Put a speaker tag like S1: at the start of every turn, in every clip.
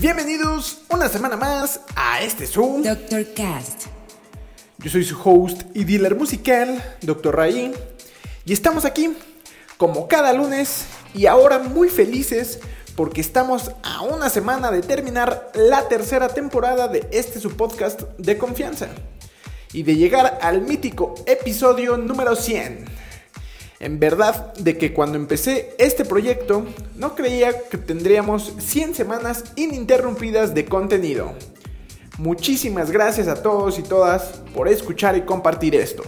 S1: Bienvenidos una semana más a este Zoom.
S2: Dr. Cast.
S1: Yo soy su host y dealer musical, Dr. Ray, y estamos aquí como cada lunes y ahora muy felices porque estamos a una semana de terminar la tercera temporada de este su podcast de confianza y de llegar al mítico episodio número 100. En verdad de que cuando empecé este proyecto no creía que tendríamos 100 semanas ininterrumpidas de contenido. Muchísimas gracias a todos y todas por escuchar y compartir esto.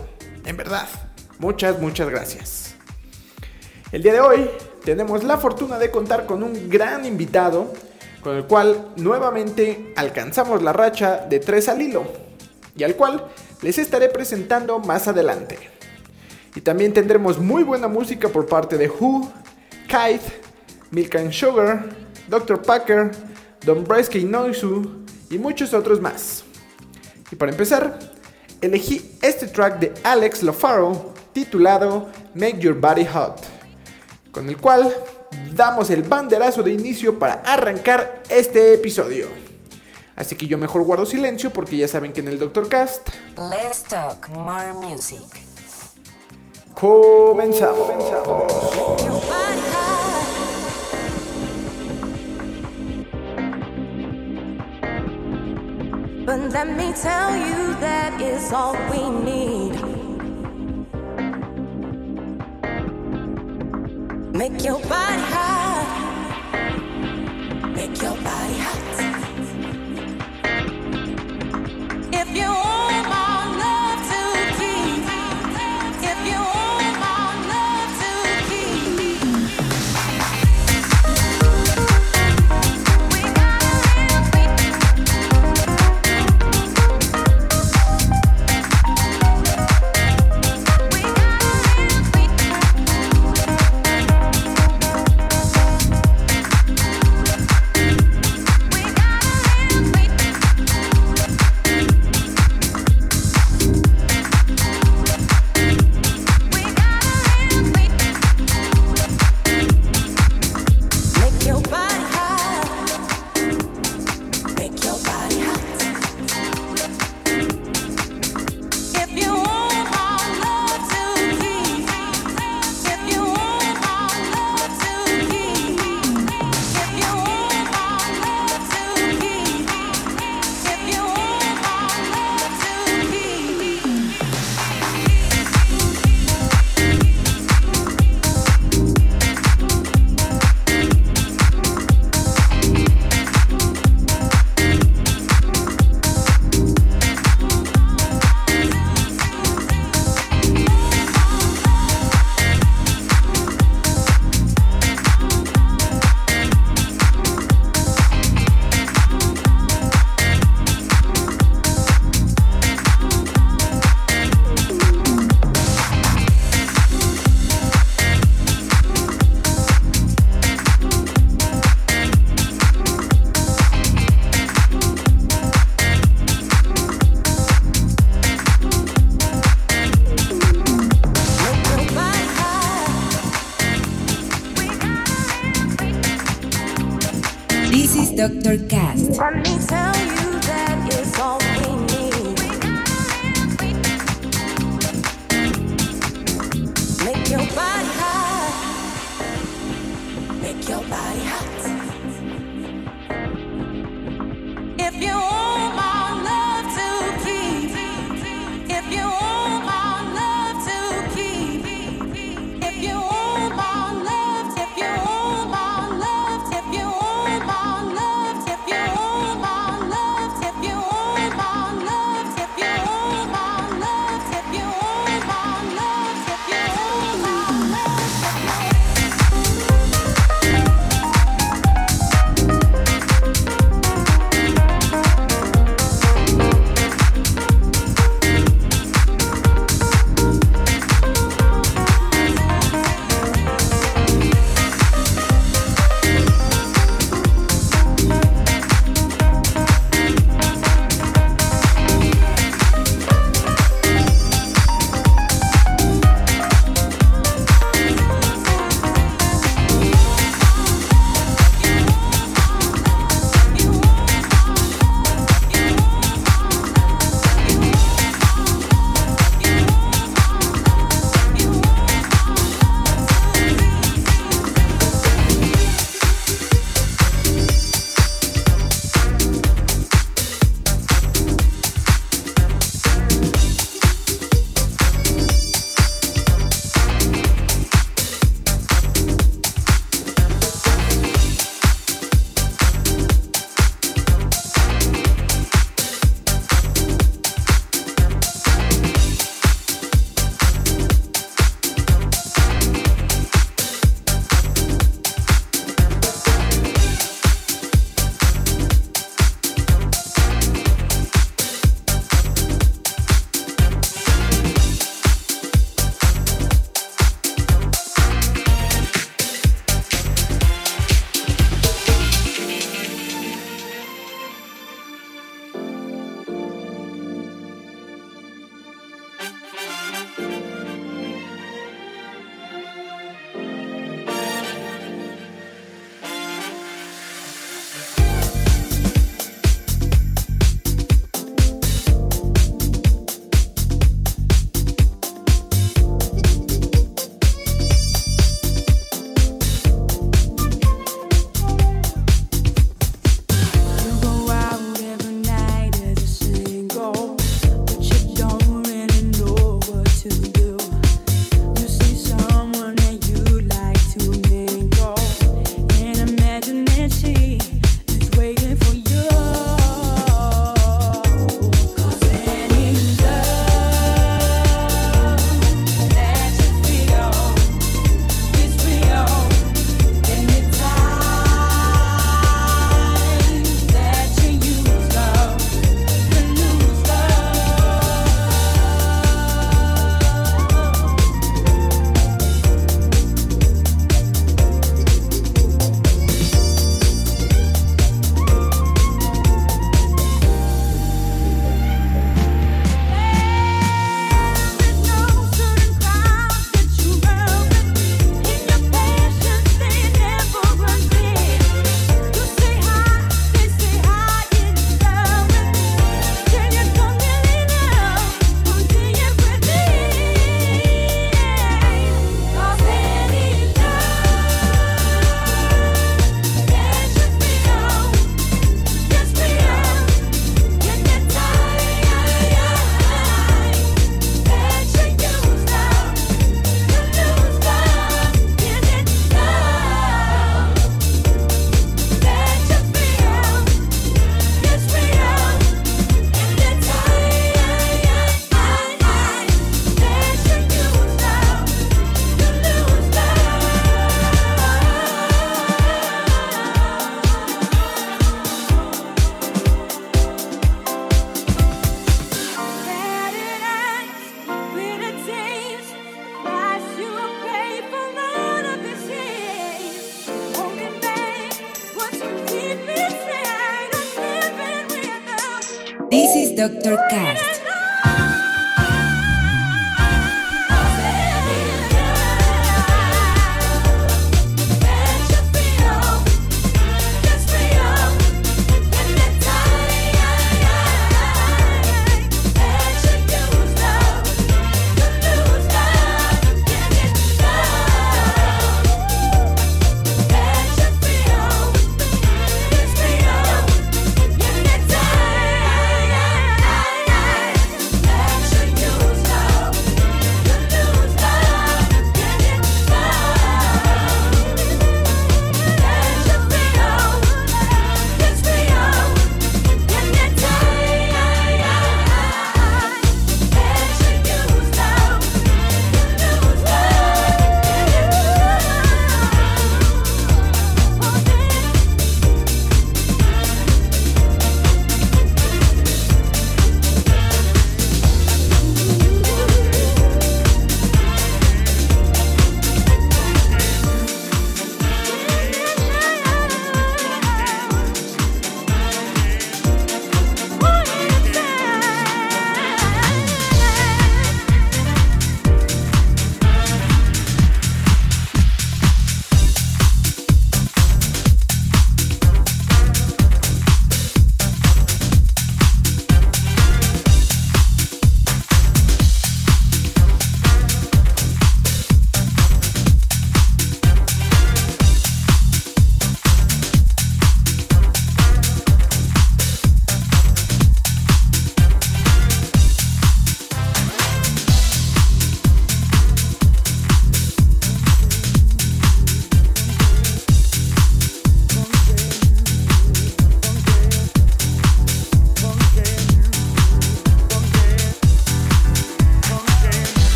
S1: En verdad, muchas, muchas gracias. El día de hoy tenemos la fortuna de contar con un gran invitado con el cual nuevamente alcanzamos la racha de tres al hilo y al cual les estaré presentando más adelante. Y también tendremos muy buena música por parte de Who, Kite, Milk and Sugar, Dr. Packer, Don Bresky Noisu y muchos otros más. Y para empezar, elegí este track de Alex Lofaro titulado Make Your Body Hot, con el cual damos el banderazo de inicio para arrancar este episodio. Así que yo mejor guardo silencio porque ya saben que en el Doctor Cast
S2: Let's talk more music.
S1: Comenzamos.
S3: But let me tell you that is all we need. Make your body hot. Make your body hot. If you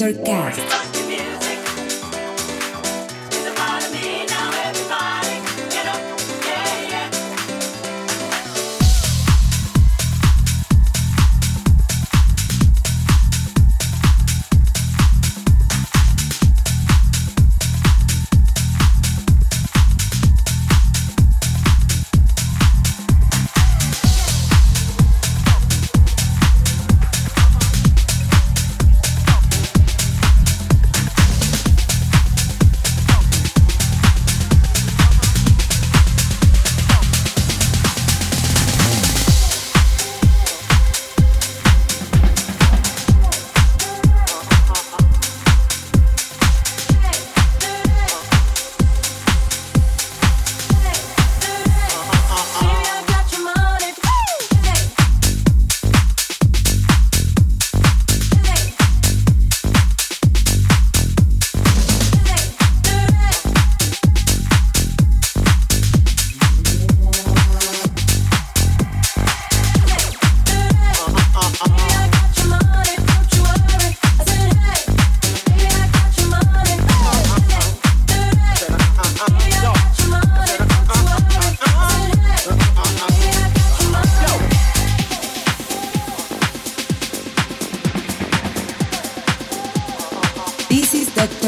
S2: Doctor Cast.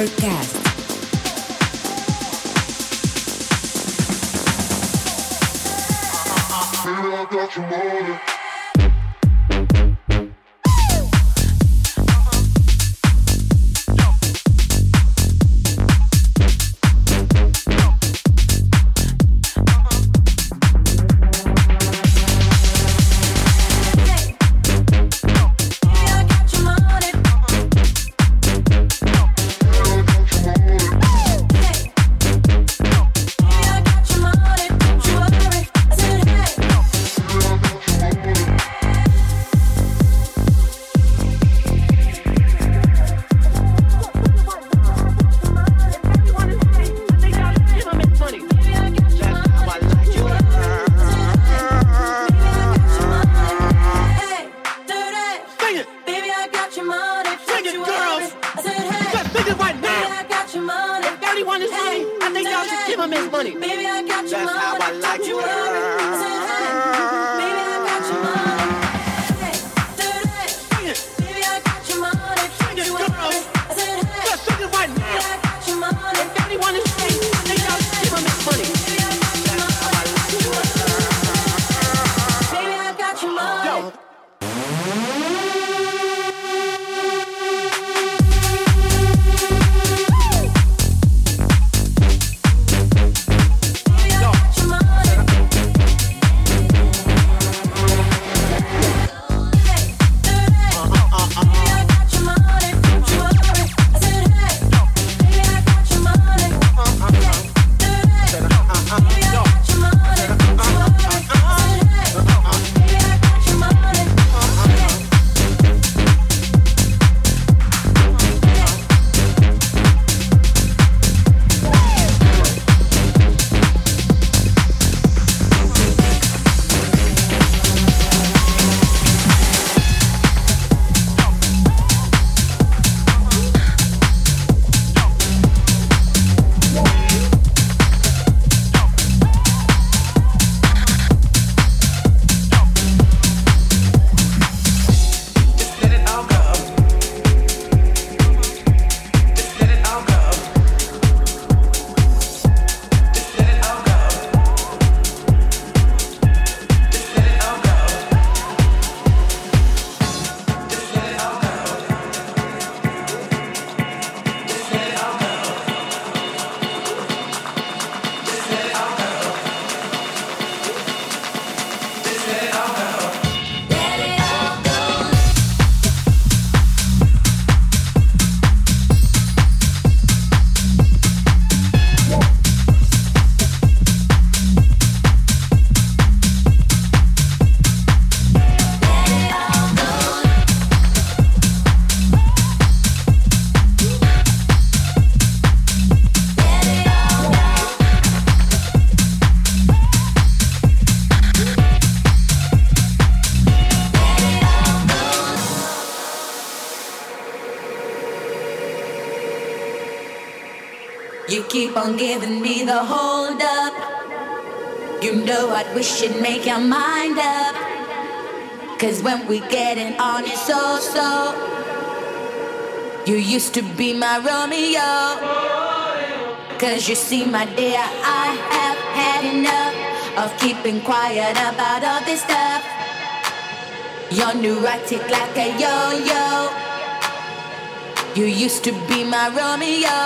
S4: Podcast. Feel got.
S5: we should
S4: make our mind up. Cause when we getting on, it's so so. You used to be my Romeo. Cause you see, my dear, I have had enough of keeping quiet about all this stuff. You're neurotic like a yo yo. You used to be my Romeo.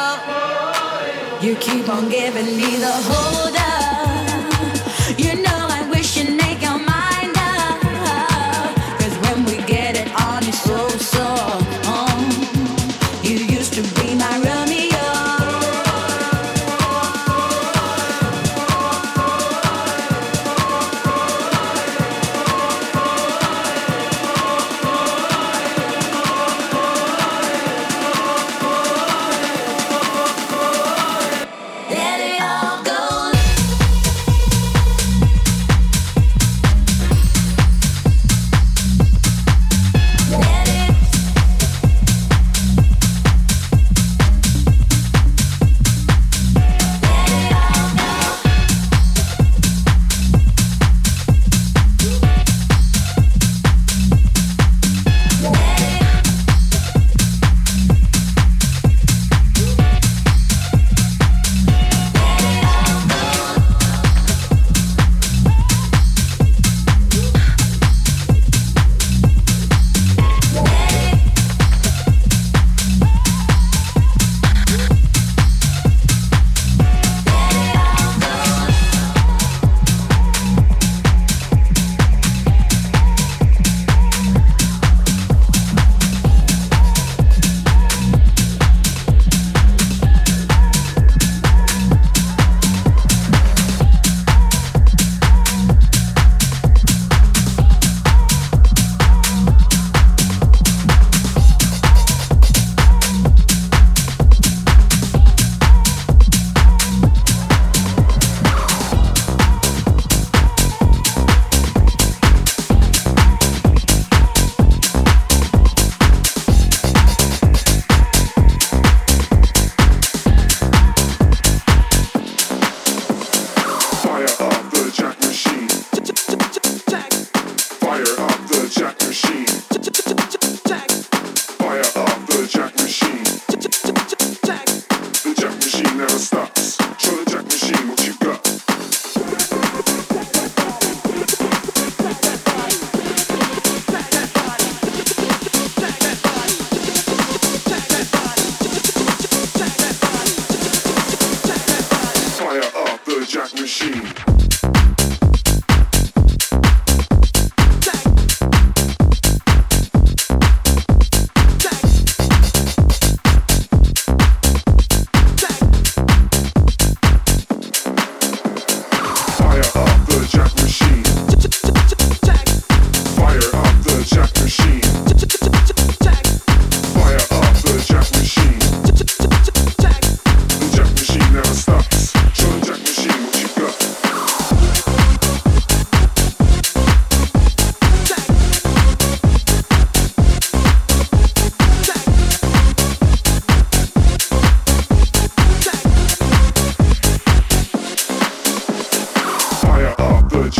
S4: You keep on giving me the
S6: whole.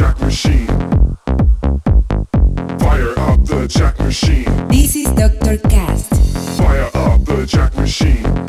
S6: jack machine. Fire up the jack machine.
S2: This is Dr. Cast.
S6: Fire up the jack machine.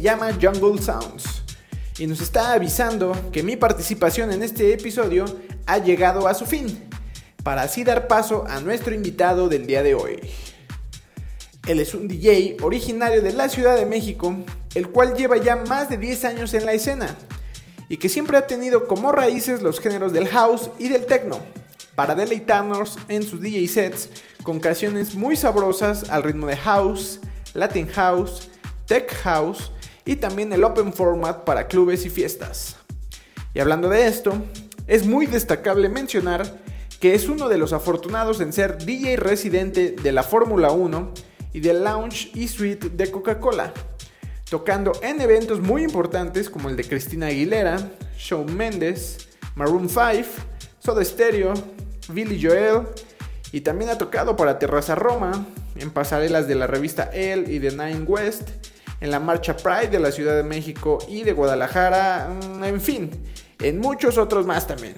S1: Llama Jungle Sounds. Y nos está avisando que mi participación en este episodio ha llegado a su fin, para así dar paso a nuestro invitado del día de hoy. Él es un DJ originario de la Ciudad de México, el cual lleva ya más de 10 años en la escena y que siempre ha tenido como raíces los géneros del house y del techno, para deleitarnos en sus DJ sets con canciones muy sabrosas al ritmo de house, latin house, tech house y también el open format para clubes y fiestas. Y hablando de esto, es muy destacable mencionar que es uno de los afortunados en ser DJ residente de la Fórmula 1 y del Lounge y Suite de Coca-Cola, tocando en eventos muy importantes como el de Cristina Aguilera, Shawn Mendes, Maroon 5, Soda Stereo, Billy Joel y también ha tocado para Terraza Roma, en pasarelas de la revista Elle y de Nine West, en la marcha Pride de la Ciudad de México y de Guadalajara, mm, en fin, en muchos otros más también.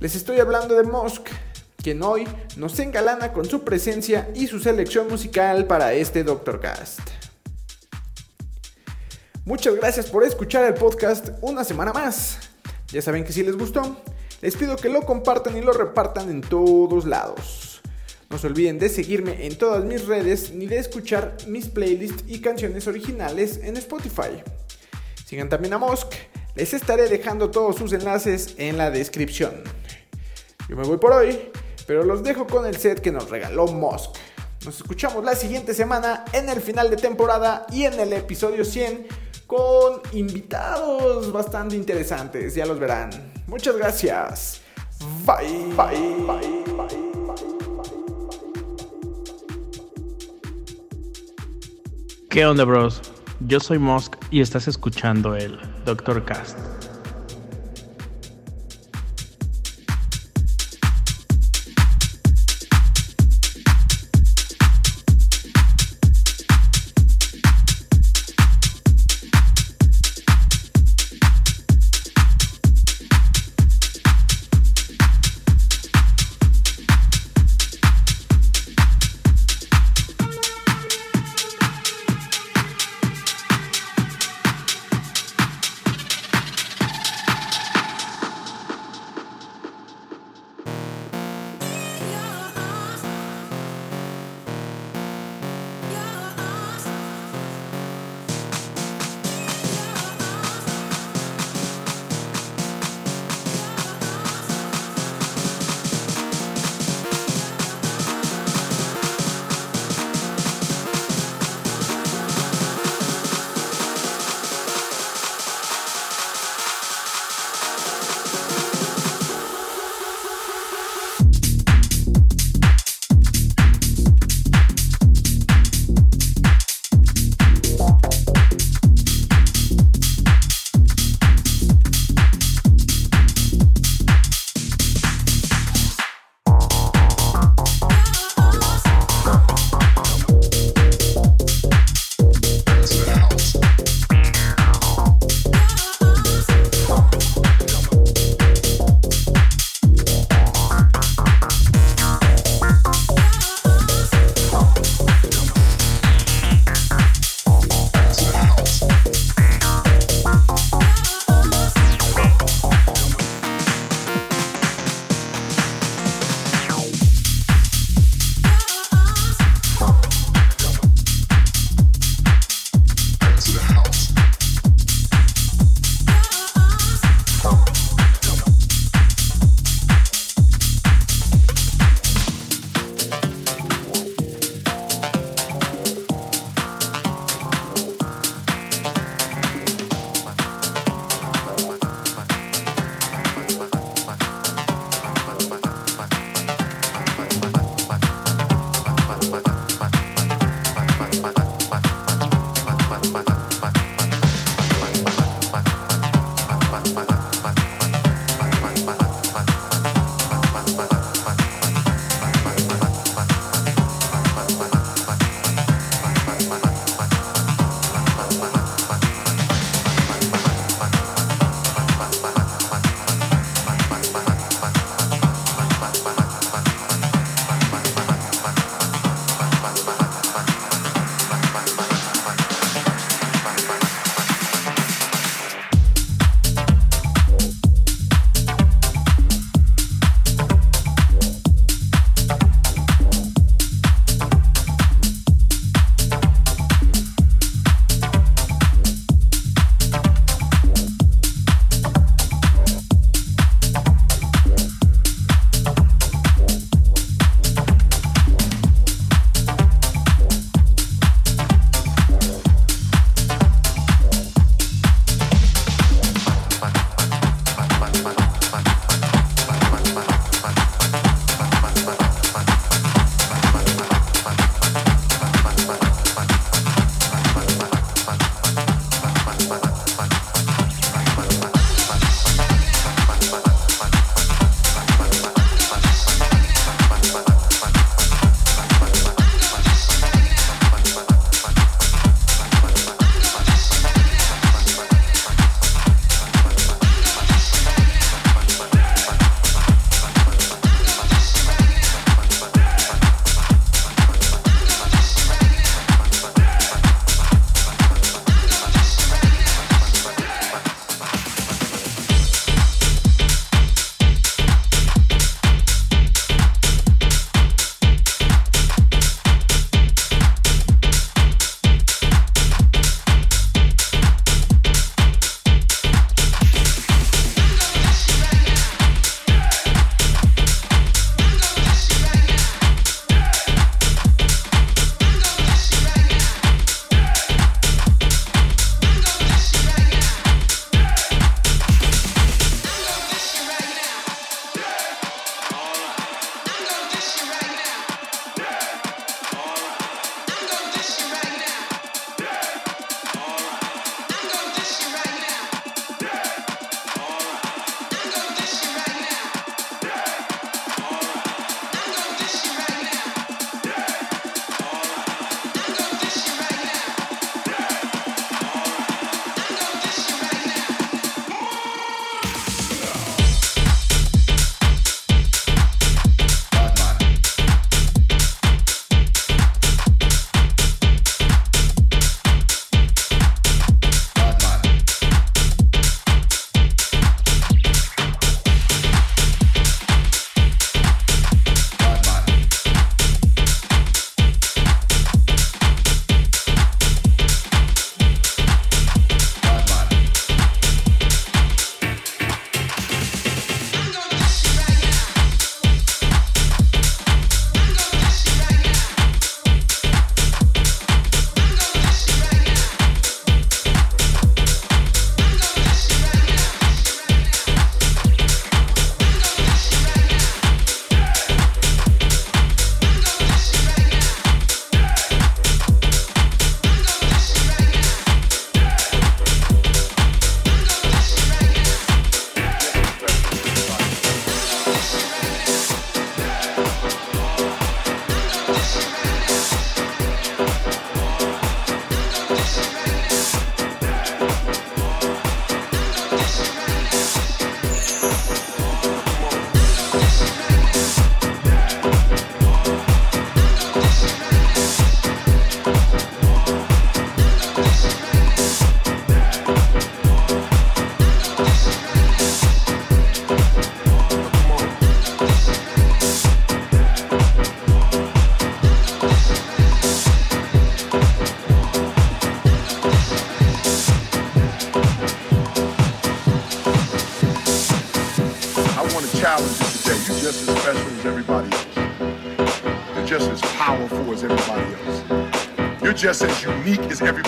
S1: Les estoy hablando de Mosk, quien hoy nos engalana con su presencia y su selección musical para este Doctor Cast. Muchas gracias por escuchar el podcast una semana más. Ya saben que si les gustó, les pido que lo compartan y lo repartan en todos lados. No se olviden de seguirme en todas mis redes ni de escuchar mis playlists y canciones originales en Spotify. Sigan también a Mosk, les estaré dejando todos sus enlaces en la descripción. Yo me voy por hoy, pero los dejo con el set que nos regaló Mosk. Nos escuchamos la siguiente semana en el final de temporada y en el episodio 100 con invitados bastante interesantes, ya los verán. Muchas gracias. Bye, bye, bye, bye.
S7: ¿Qué onda, bros? Yo soy Mosk y estás escuchando el Doctor Cast.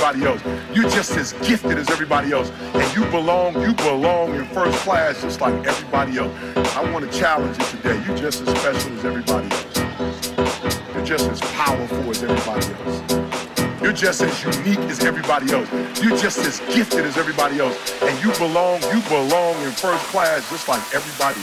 S8: everybody else. You're just as gifted as everybody else. And you belong, you belong in first class just like everybody else. I want to challenge you today. You're just as special as everybody else. You're just as powerful as everybody else. You're just as unique as everybody else. You're just as gifted as everybody else. And you belong, you belong in first class just like everybody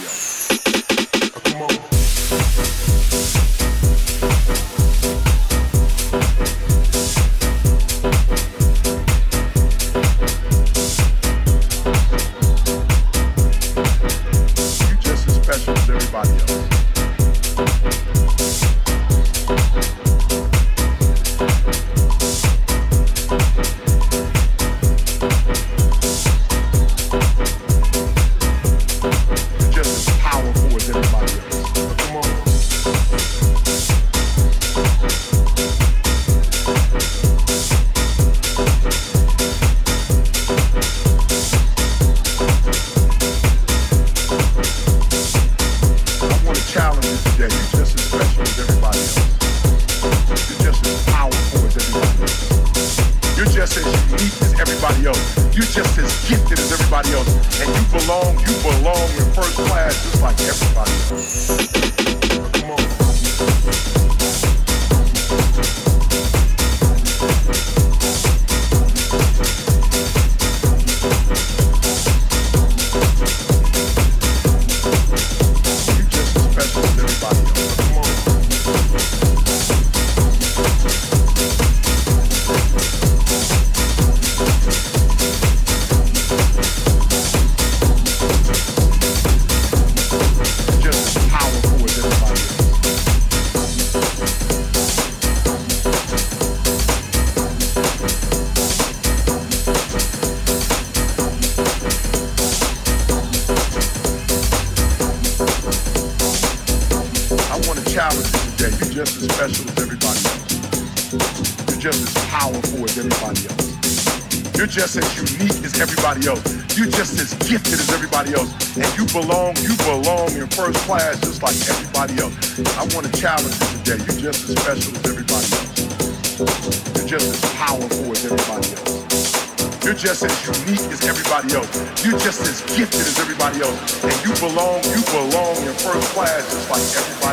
S8: everybody else. You're just as gifted as everybody else. And you belong, you belong in first class just like everybody